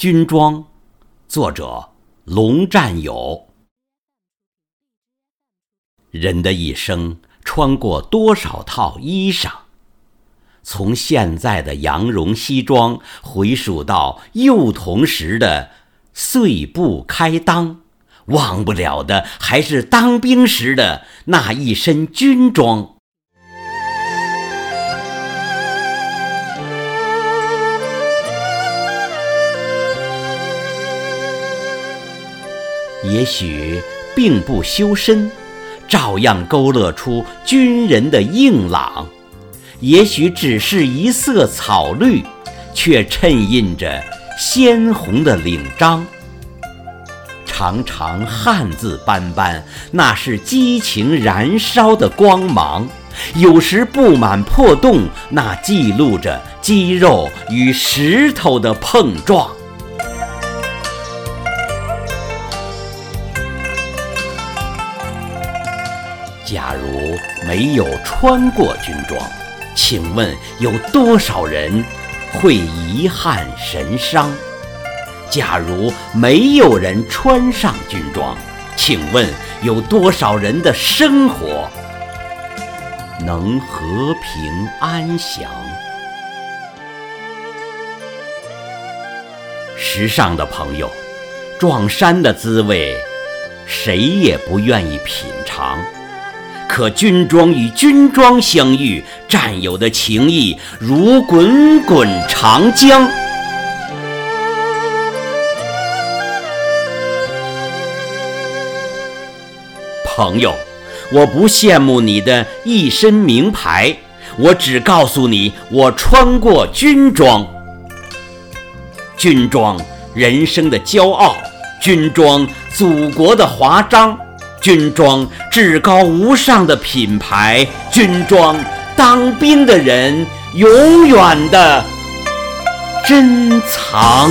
军装，作者龙战友。人的一生穿过多少套衣裳？从现在的羊绒西装，回溯到幼童时的碎布开裆，忘不了的还是当兵时的那一身军装。也许并不修身，照样勾勒出军人的硬朗；也许只是一色草绿，却衬印着鲜红的领章。常常汗渍斑斑，那是激情燃烧的光芒；有时布满破洞，那记录着肌肉与石头的碰撞。假如没有穿过军装，请问有多少人会遗憾神伤？假如没有人穿上军装，请问有多少人的生活能和平安详？时尚的朋友，撞衫的滋味，谁也不愿意品尝。可军装与军装相遇，战友的情谊如滚滚长江。朋友，我不羡慕你的一身名牌，我只告诉你，我穿过军装。军装，人生的骄傲；军装，祖国的华章。军装，至高无上的品牌；军装，当兵的人永远的珍藏。